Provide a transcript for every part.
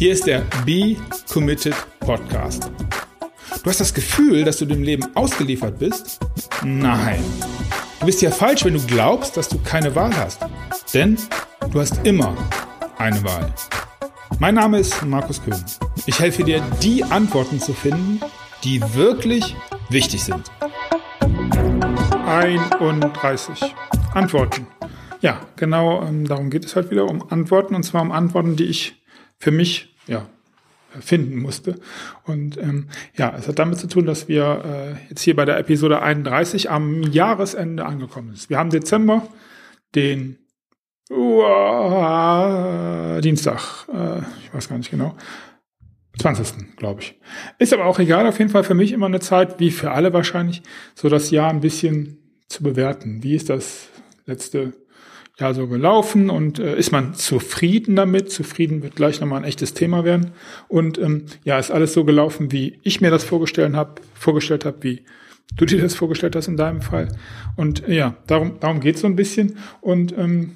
Hier ist der Be Committed Podcast. Du hast das Gefühl, dass du dem Leben ausgeliefert bist? Nein. Du bist ja falsch, wenn du glaubst, dass du keine Wahl hast. Denn du hast immer eine Wahl. Mein Name ist Markus Köhn. Ich helfe dir, die Antworten zu finden, die wirklich wichtig sind. 31 Antworten. Ja, genau ähm, darum geht es halt wieder, um Antworten. Und zwar um Antworten, die ich für mich ja, finden musste. Und ähm, ja, es hat damit zu tun, dass wir äh, jetzt hier bei der Episode 31 am Jahresende angekommen sind. Wir haben Dezember, den uh, Dienstag, äh, ich weiß gar nicht genau, 20. glaube ich. Ist aber auch egal, auf jeden Fall für mich immer eine Zeit, wie für alle wahrscheinlich, so das Jahr ein bisschen zu bewerten. Wie ist das letzte Jahr so gelaufen und äh, ist man zufrieden damit? Zufrieden wird gleich nochmal ein echtes Thema werden. Und ähm, ja, ist alles so gelaufen, wie ich mir das vorgestellt habe, vorgestellt habe, wie du dir das vorgestellt hast in deinem Fall. Und äh, ja, darum, darum geht es so ein bisschen. Und ähm,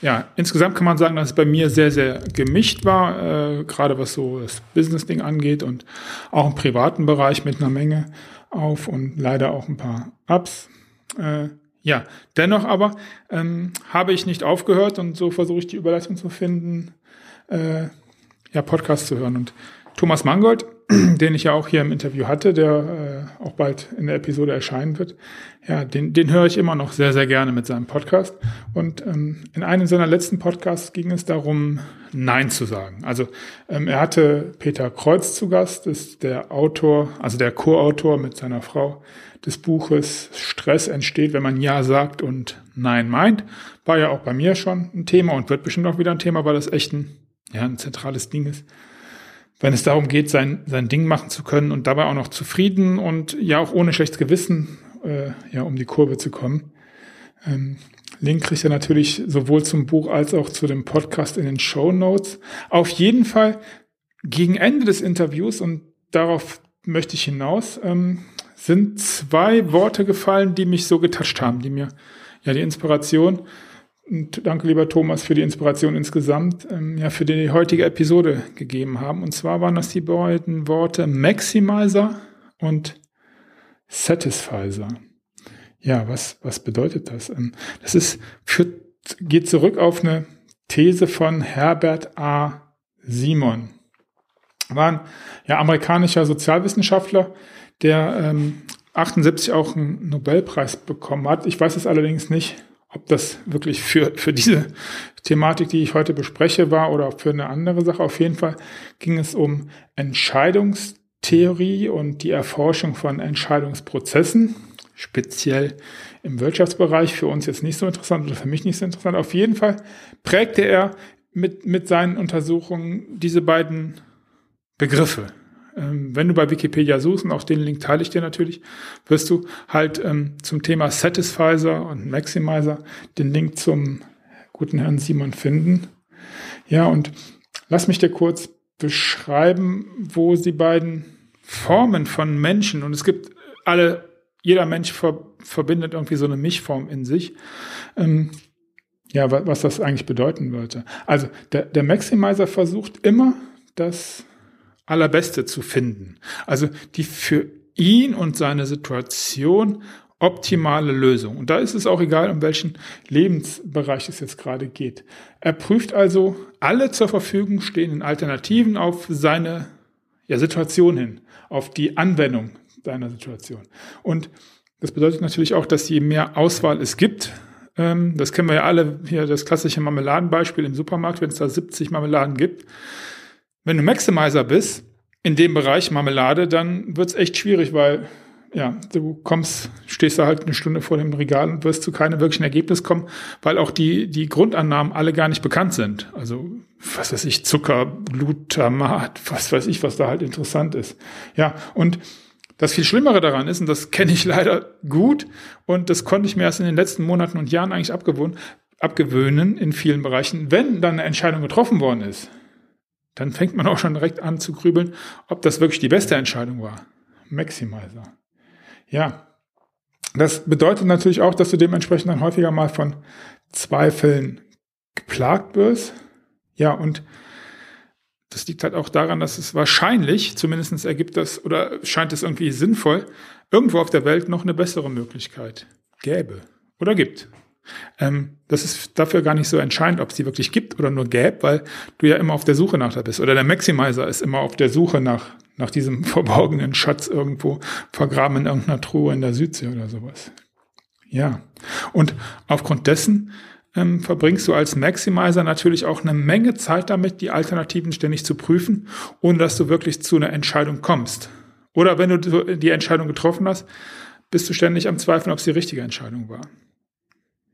ja, insgesamt kann man sagen, dass es bei mir sehr, sehr gemischt war, äh, gerade was so das Business-Ding angeht und auch im privaten Bereich mit einer Menge auf und leider auch ein paar Ups. Äh, ja, dennoch aber ähm, habe ich nicht aufgehört und so versuche ich die Überleitung zu finden, äh, ja, Podcast zu hören. Und Thomas Mangold, den ich ja auch hier im Interview hatte, der äh, auch bald in der Episode erscheinen wird, ja, den, den höre ich immer noch sehr, sehr gerne mit seinem Podcast. Und ähm, in einem seiner letzten Podcasts ging es darum, Nein zu sagen. Also ähm, er hatte Peter Kreuz zu Gast, ist der Autor, also der Co-Autor mit seiner Frau des Buches Stress entsteht, wenn man Ja sagt und Nein meint. War ja auch bei mir schon ein Thema und wird bestimmt auch wieder ein Thema, weil das echt ein, ja, ein zentrales Ding ist. Wenn es darum geht, sein, sein Ding machen zu können und dabei auch noch zufrieden und ja auch ohne schlechtes Gewissen, äh, ja, um die Kurve zu kommen. Ähm, Link kriegt ihr natürlich sowohl zum Buch als auch zu dem Podcast in den Show Notes. Auf jeden Fall gegen Ende des Interviews und darauf möchte ich hinaus, ähm, sind zwei Worte gefallen, die mich so getoucht haben, die mir ja die Inspiration und danke lieber Thomas für die Inspiration insgesamt ähm, ja für die heutige Episode gegeben haben. Und zwar waren das die beiden Worte Maximizer und Satisfizer. Ja, was was bedeutet das? Ähm, das ist führt, geht zurück auf eine These von Herbert A. Simon. War ein ja, amerikanischer Sozialwissenschaftler, der ähm, 78 auch einen Nobelpreis bekommen hat. Ich weiß es allerdings nicht, ob das wirklich für, für diese Thematik, die ich heute bespreche, war oder für eine andere Sache. Auf jeden Fall ging es um Entscheidungstheorie und die Erforschung von Entscheidungsprozessen, speziell im Wirtschaftsbereich. Für uns jetzt nicht so interessant oder für mich nicht so interessant. Auf jeden Fall prägte er mit, mit seinen Untersuchungen diese beiden Begriffe. Ähm, wenn du bei Wikipedia suchst, und auch den Link teile ich dir natürlich, wirst du halt ähm, zum Thema Satisfizer und Maximizer den Link zum guten Herrn Simon finden. Ja, und lass mich dir kurz beschreiben, wo sie beiden Formen von Menschen, und es gibt alle, jeder Mensch ver, verbindet irgendwie so eine Mischform in sich, ähm, ja, was, was das eigentlich bedeuten würde. Also der, der Maximizer versucht immer, das Allerbeste zu finden. Also die für ihn und seine Situation optimale Lösung. Und da ist es auch egal, um welchen Lebensbereich es jetzt gerade geht. Er prüft also alle zur Verfügung stehenden Alternativen auf seine ja, Situation hin, auf die Anwendung seiner Situation. Und das bedeutet natürlich auch, dass je mehr Auswahl es gibt, ähm, das kennen wir ja alle, hier das klassische Marmeladenbeispiel im Supermarkt, wenn es da 70 Marmeladen gibt, wenn du Maximizer bist, in dem Bereich Marmelade, dann wird's echt schwierig, weil ja, du kommst, stehst da halt eine Stunde vor dem Regal und wirst zu keinem wirklichen Ergebnis kommen, weil auch die, die Grundannahmen alle gar nicht bekannt sind. Also, was weiß ich, Zucker, Glutamat, was weiß ich, was da halt interessant ist. Ja, und das viel Schlimmere daran ist, und das kenne ich leider gut, und das konnte ich mir erst in den letzten Monaten und Jahren eigentlich abgewöhnen, abgewöhnen in vielen Bereichen, wenn dann eine Entscheidung getroffen worden ist, dann fängt man auch schon direkt an zu grübeln, ob das wirklich die beste Entscheidung war. Maximizer. Ja, das bedeutet natürlich auch, dass du dementsprechend dann häufiger mal von Zweifeln geplagt wirst. Ja, und das liegt halt auch daran, dass es wahrscheinlich, zumindest ergibt das oder scheint es irgendwie sinnvoll, irgendwo auf der Welt noch eine bessere Möglichkeit gäbe oder gibt. Ähm, das ist dafür gar nicht so entscheidend, ob es die wirklich gibt oder nur gäbe, weil du ja immer auf der Suche nach da bist. Oder der Maximizer ist immer auf der Suche nach, nach diesem verborgenen Schatz irgendwo vergraben in irgendeiner Truhe in der Südsee oder sowas. Ja. Und aufgrund dessen ähm, verbringst du als Maximizer natürlich auch eine Menge Zeit damit, die Alternativen ständig zu prüfen, ohne dass du wirklich zu einer Entscheidung kommst. Oder wenn du die Entscheidung getroffen hast, bist du ständig am Zweifeln, ob es die richtige Entscheidung war.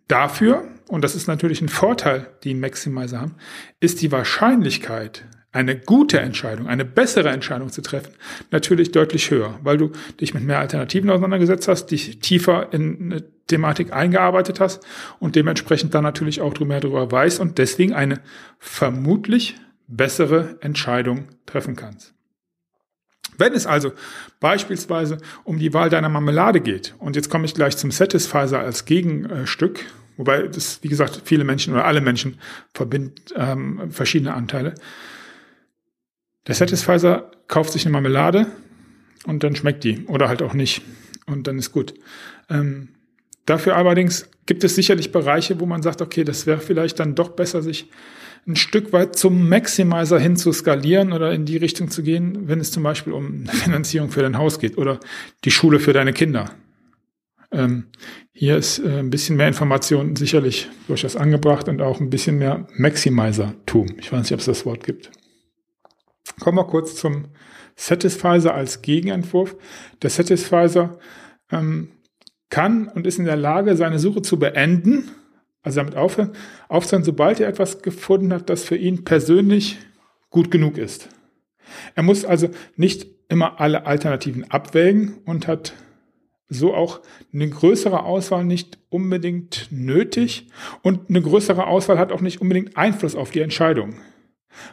Dafür, und das ist natürlich ein Vorteil, den Maximizer haben, ist die Wahrscheinlichkeit, eine gute Entscheidung, eine bessere Entscheidung zu treffen, natürlich deutlich höher, weil du dich mit mehr Alternativen auseinandergesetzt hast, dich tiefer in eine Thematik eingearbeitet hast und dementsprechend dann natürlich auch mehr darüber weißt und deswegen eine vermutlich bessere Entscheidung treffen kannst. Wenn es also beispielsweise um die Wahl deiner Marmelade geht, und jetzt komme ich gleich zum Satisfizer als Gegenstück, wobei das, wie gesagt, viele Menschen oder alle Menschen verbinden ähm, verschiedene Anteile. Der Satisfizer kauft sich eine Marmelade und dann schmeckt die oder halt auch nicht und dann ist gut. Ähm, dafür allerdings gibt es sicherlich Bereiche, wo man sagt, okay, das wäre vielleicht dann doch besser, sich ein Stück weit zum Maximizer hin zu skalieren oder in die Richtung zu gehen, wenn es zum Beispiel um Finanzierung für dein Haus geht oder die Schule für deine Kinder. Ähm, hier ist äh, ein bisschen mehr Information sicherlich durchaus angebracht und auch ein bisschen mehr Maximizer-Tum. Ich weiß nicht, ob es das Wort gibt. Kommen wir kurz zum Satisfizer als Gegenentwurf. Der Satisfizer ähm, kann und ist in der Lage, seine Suche zu beenden also damit aufhören, aufzuhören, sobald er etwas gefunden hat, das für ihn persönlich gut genug ist. Er muss also nicht immer alle Alternativen abwägen und hat so auch eine größere Auswahl nicht unbedingt nötig und eine größere Auswahl hat auch nicht unbedingt Einfluss auf die Entscheidung.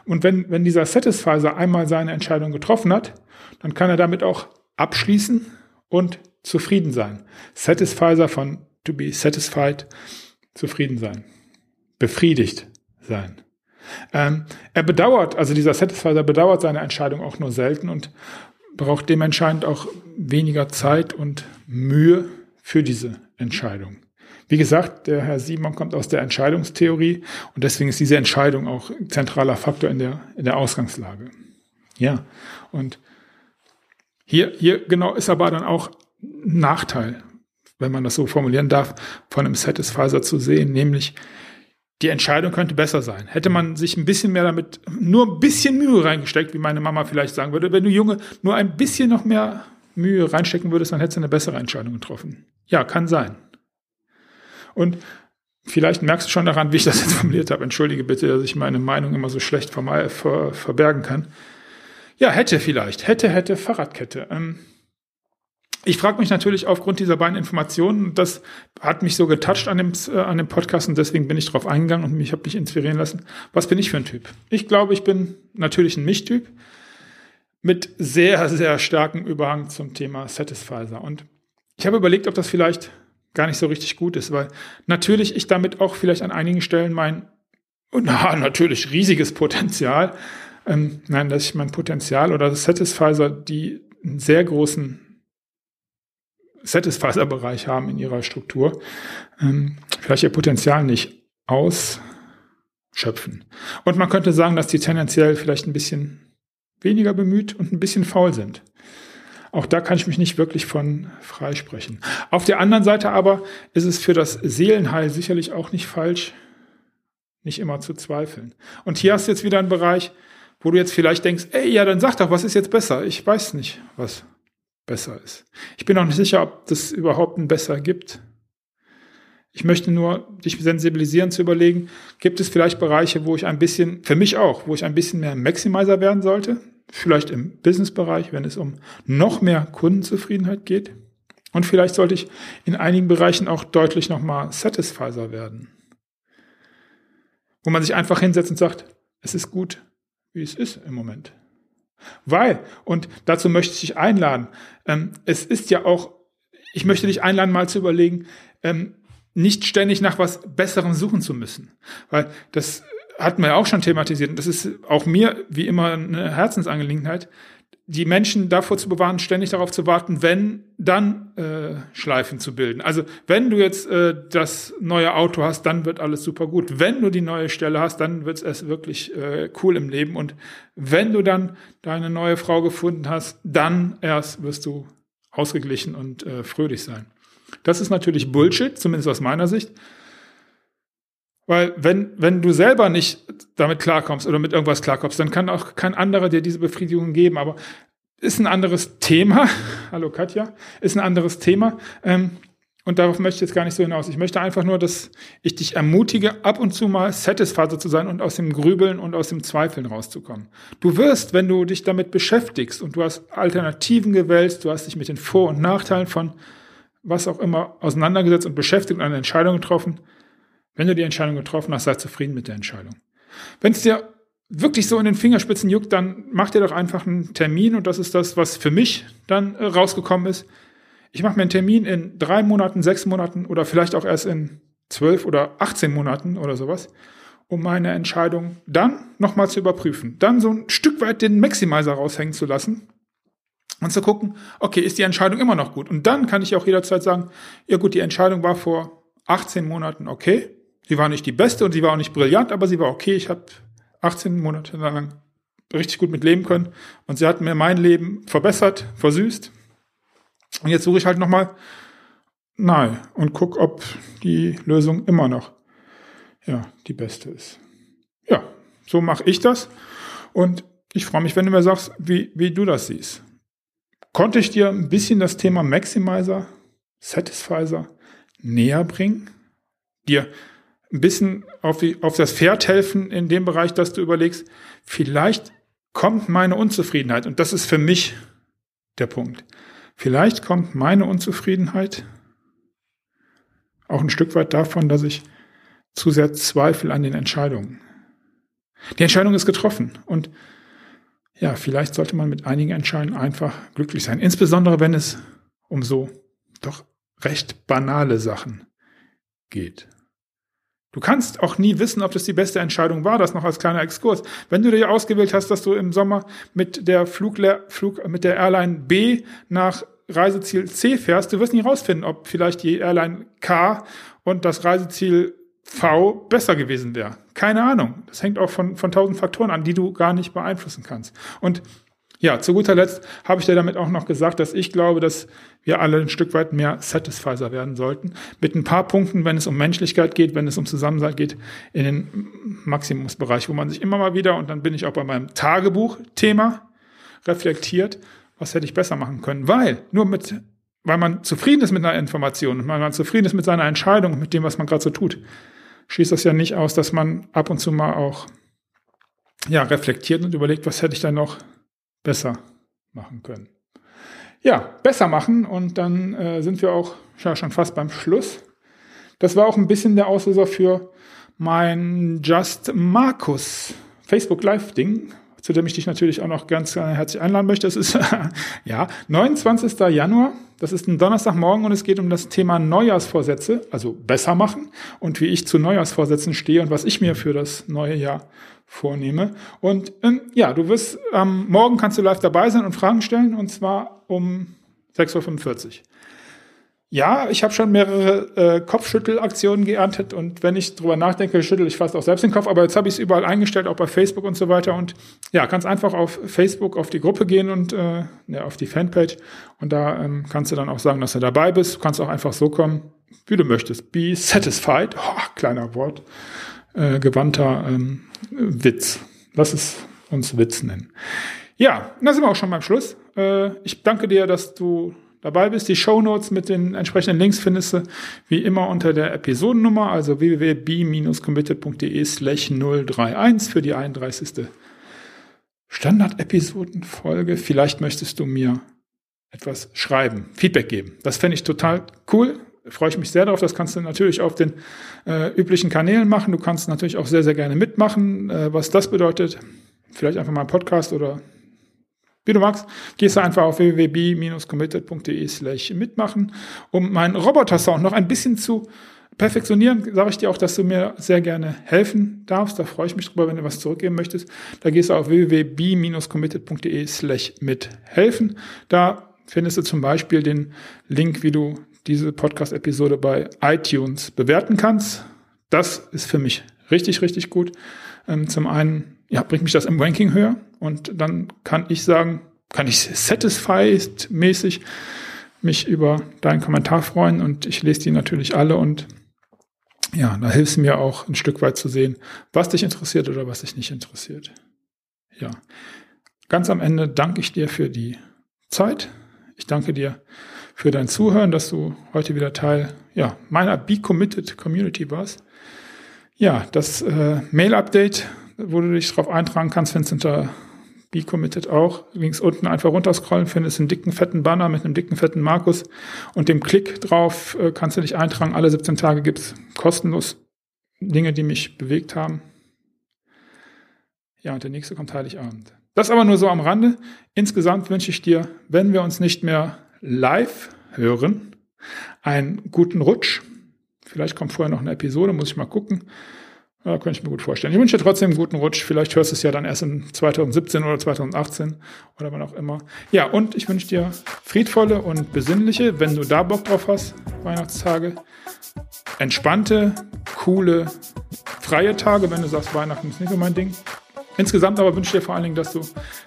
Und wenn, wenn dieser Satisfizer einmal seine Entscheidung getroffen hat, dann kann er damit auch abschließen und zufrieden sein. Satisfizer von to be satisfied zufrieden sein, befriedigt sein. Ähm, er bedauert, also dieser Satisfizer bedauert seine Entscheidung auch nur selten und braucht dementsprechend auch weniger Zeit und Mühe für diese Entscheidung. Wie gesagt, der Herr Simon kommt aus der Entscheidungstheorie und deswegen ist diese Entscheidung auch zentraler Faktor in der, in der Ausgangslage. Ja, und hier, hier genau ist aber dann auch Nachteil, wenn man das so formulieren darf, von einem Satisfizer zu sehen, nämlich die Entscheidung könnte besser sein. Hätte man sich ein bisschen mehr damit, nur ein bisschen Mühe reingesteckt, wie meine Mama vielleicht sagen würde, wenn du Junge nur ein bisschen noch mehr Mühe reinstecken würdest, dann hättest du eine bessere Entscheidung getroffen. Ja, kann sein. Und vielleicht merkst du schon daran, wie ich das jetzt formuliert habe. Entschuldige bitte, dass ich meine Meinung immer so schlecht ver ver verbergen kann. Ja, hätte vielleicht. Hätte, hätte, Fahrradkette. Ähm, ich frage mich natürlich aufgrund dieser beiden Informationen, das hat mich so getoucht an dem, äh, an dem Podcast und deswegen bin ich drauf eingegangen und mich habe mich inspirieren lassen. Was bin ich für ein Typ? Ich glaube, ich bin natürlich ein Mischtyp mit sehr, sehr starkem Überhang zum Thema Satisfizer. Und ich habe überlegt, ob das vielleicht gar nicht so richtig gut ist, weil natürlich ich damit auch vielleicht an einigen Stellen mein, na, natürlich riesiges Potenzial, ähm, nein, dass ich mein Potenzial oder Satisfizer, die einen sehr großen Satisfizer-Bereich haben in ihrer Struktur, ähm, vielleicht ihr Potenzial nicht ausschöpfen. Und man könnte sagen, dass die tendenziell vielleicht ein bisschen weniger bemüht und ein bisschen faul sind. Auch da kann ich mich nicht wirklich von freisprechen. Auf der anderen Seite aber ist es für das Seelenheil sicherlich auch nicht falsch, nicht immer zu zweifeln. Und hier hast du jetzt wieder einen Bereich, wo du jetzt vielleicht denkst, ey, ja, dann sag doch, was ist jetzt besser? Ich weiß nicht, was besser ist. Ich bin auch nicht sicher, ob das überhaupt ein besser gibt. Ich möchte nur dich sensibilisieren zu überlegen, gibt es vielleicht Bereiche, wo ich ein bisschen, für mich auch, wo ich ein bisschen mehr Maximizer werden sollte? Vielleicht im Businessbereich, wenn es um noch mehr Kundenzufriedenheit geht. Und vielleicht sollte ich in einigen Bereichen auch deutlich nochmal Satisfizer werden. Wo man sich einfach hinsetzt und sagt, es ist gut, wie es ist im Moment. Weil, und dazu möchte ich dich einladen, ähm, es ist ja auch, ich möchte dich einladen, mal zu überlegen, ähm, nicht ständig nach was Besserem suchen zu müssen. Weil das hatten wir auch schon thematisiert. Und das ist auch mir wie immer eine Herzensangelegenheit, die Menschen davor zu bewahren, ständig darauf zu warten, wenn, dann äh, Schleifen zu bilden. Also wenn du jetzt äh, das neue Auto hast, dann wird alles super gut. Wenn du die neue Stelle hast, dann wird es wirklich äh, cool im Leben. Und wenn du dann deine neue Frau gefunden hast, dann erst wirst du ausgeglichen und äh, fröhlich sein. Das ist natürlich Bullshit, zumindest aus meiner Sicht. Weil wenn, wenn du selber nicht damit klarkommst oder mit irgendwas klarkommst, dann kann auch kein anderer dir diese Befriedigung geben. Aber ist ein anderes Thema. Hallo Katja, ist ein anderes Thema. Ähm, und darauf möchte ich jetzt gar nicht so hinaus. Ich möchte einfach nur, dass ich dich ermutige, ab und zu mal satisfied zu sein und aus dem Grübeln und aus dem Zweifeln rauszukommen. Du wirst, wenn du dich damit beschäftigst und du hast Alternativen gewählt, du hast dich mit den Vor- und Nachteilen von was auch immer auseinandergesetzt und beschäftigt und eine Entscheidung getroffen, wenn du die Entscheidung getroffen hast, sei zufrieden mit der Entscheidung. Wenn es dir wirklich so in den Fingerspitzen juckt, dann mach dir doch einfach einen Termin und das ist das, was für mich dann äh, rausgekommen ist. Ich mache mir einen Termin in drei Monaten, sechs Monaten oder vielleicht auch erst in zwölf oder 18 Monaten oder sowas, um meine Entscheidung dann nochmal zu überprüfen. Dann so ein Stück weit den Maximizer raushängen zu lassen und zu gucken, okay, ist die Entscheidung immer noch gut? Und dann kann ich auch jederzeit sagen, ja gut, die Entscheidung war vor 18 Monaten okay, Sie war nicht die beste und sie war auch nicht brillant, aber sie war okay. Ich habe 18 Monate lang richtig gut mit leben können und sie hat mir mein Leben verbessert, versüßt. Und jetzt suche ich halt nochmal nahe und guck, ob die Lösung immer noch ja, die beste ist. Ja, so mache ich das und ich freue mich, wenn du mir sagst, wie, wie du das siehst. Konnte ich dir ein bisschen das Thema Maximizer, Satisfizer näher bringen? Dir ein bisschen auf, die, auf das Pferd helfen in dem Bereich, dass du überlegst, vielleicht kommt meine Unzufriedenheit, und das ist für mich der Punkt, vielleicht kommt meine Unzufriedenheit auch ein Stück weit davon, dass ich zu sehr zweifle an den Entscheidungen. Die Entscheidung ist getroffen und ja, vielleicht sollte man mit einigen Entscheidungen einfach glücklich sein, insbesondere wenn es um so doch recht banale Sachen geht. Du kannst auch nie wissen, ob das die beste Entscheidung war, das noch als kleiner Exkurs. Wenn du dir ausgewählt hast, dass du im Sommer mit der Flugle Flug, mit der Airline B nach Reiseziel C fährst, du wirst nie rausfinden, ob vielleicht die Airline K und das Reiseziel V besser gewesen wäre. Keine Ahnung. Das hängt auch von, von tausend Faktoren an, die du gar nicht beeinflussen kannst. Und ja, zu guter Letzt habe ich dir damit auch noch gesagt, dass ich glaube, dass wir alle ein Stück weit mehr Satisfizer werden sollten. Mit ein paar Punkten, wenn es um Menschlichkeit geht, wenn es um Zusammensein geht, in den Maximumsbereich, wo man sich immer mal wieder, und dann bin ich auch bei meinem Tagebuch-Thema, reflektiert, was hätte ich besser machen können. Weil, nur mit, weil man zufrieden ist mit einer Information und weil man zufrieden ist mit seiner Entscheidung, mit dem, was man gerade so tut, schließt das ja nicht aus, dass man ab und zu mal auch ja, reflektiert und überlegt, was hätte ich da noch besser machen können. Ja, besser machen und dann äh, sind wir auch ja, schon fast beim Schluss. Das war auch ein bisschen der Auslöser für mein Just Markus Facebook Live Ding, zu dem ich dich natürlich auch noch ganz herzlich einladen möchte. Es ist ja 29. Januar. Das ist ein Donnerstagmorgen und es geht um das Thema Neujahrsvorsätze, also besser machen und wie ich zu Neujahrsvorsätzen stehe und was ich mir für das neue Jahr vornehme. Und ähm, ja, du wirst ähm, morgen kannst du live dabei sein und Fragen stellen und zwar um 6.45 Uhr. Ja, ich habe schon mehrere äh, Kopfschüttelaktionen geerntet und wenn ich drüber nachdenke, schüttel ich fast auch selbst den Kopf. Aber jetzt habe ich es überall eingestellt, auch bei Facebook und so weiter. Und ja, kannst einfach auf Facebook auf die Gruppe gehen und äh, ja, auf die Fanpage und da ähm, kannst du dann auch sagen, dass du dabei bist. Du kannst auch einfach so kommen, wie du möchtest. Be satisfied, oh, kleiner Wort, äh, gewandter ähm, Witz. Lass es uns Witz nennen. Ja, da sind wir auch schon beim Schluss. Äh, ich danke dir, dass du dabei bist. Die Show Notes mit den entsprechenden Links findest du wie immer unter der Episodennummer, also www.b-committed.de slash 031 für die 31. Standard-Episodenfolge. Vielleicht möchtest du mir etwas schreiben, Feedback geben. Das fände ich total cool freue ich mich sehr darauf. Das kannst du natürlich auf den äh, üblichen Kanälen machen. Du kannst natürlich auch sehr, sehr gerne mitmachen. Äh, was das bedeutet, vielleicht einfach mal einen Podcast oder wie du magst, gehst du einfach auf www.committed.de slash mitmachen, um meinen Roboter-Sound noch ein bisschen zu Perfektionieren sage ich dir auch, dass du mir sehr gerne helfen darfst. Da freue ich mich drüber, wenn du was zurückgeben möchtest. Da gehst du auf www.b-committed.de slash mithelfen. Da findest du zum Beispiel den Link, wie du diese Podcast-Episode bei iTunes bewerten kannst. Das ist für mich richtig, richtig gut. Ähm, zum einen ja, bringt mich das im Ranking höher und dann kann ich sagen, kann ich satisfied mäßig mich über deinen Kommentar freuen und ich lese die natürlich alle und ja, da hilft es mir auch ein Stück weit zu sehen, was dich interessiert oder was dich nicht interessiert. Ja, ganz am Ende danke ich dir für die Zeit. Ich danke dir für dein Zuhören, dass du heute wieder Teil ja, meiner Be Committed Community warst. Ja, das äh, Mail-Update, wo du dich drauf eintragen kannst, findest unter Be Committed auch. Links unten einfach runterscrollen, findest einen dicken, fetten Banner mit einem dicken, fetten Markus und dem Klick drauf äh, kannst du dich eintragen. Alle 17 Tage gibt's kostenlos Dinge, die mich bewegt haben. Ja, und der nächste kommt Heiligabend. Das aber nur so am Rande. Insgesamt wünsche ich dir, wenn wir uns nicht mehr live hören, einen guten Rutsch. Vielleicht kommt vorher noch eine Episode, muss ich mal gucken. Ja, könnte ich mir gut vorstellen. Ich wünsche dir trotzdem einen guten Rutsch. Vielleicht hörst du es ja dann erst in 2017 oder 2018 oder wann auch immer. Ja, und ich wünsche dir friedvolle und besinnliche, wenn du da Bock drauf hast, Weihnachtstage, entspannte, coole, freie Tage, wenn du sagst, Weihnachten ist nicht so mein Ding. Insgesamt aber wünsche ich dir vor allen Dingen, dass du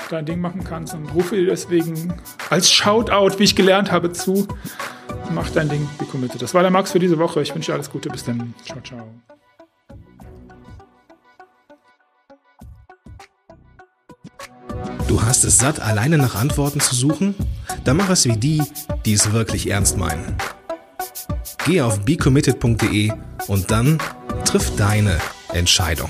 dein Ding machen kannst und rufe dir deswegen als Shoutout, wie ich gelernt habe, zu. Mach dein Ding, be committed. Das war der Max für diese Woche. Ich wünsche dir alles Gute. Bis dann. Ciao, ciao. Du hast es satt, alleine nach Antworten zu suchen? Dann mach es wie die, die es wirklich ernst meinen. Geh auf becommitted.de und dann triff deine Entscheidung.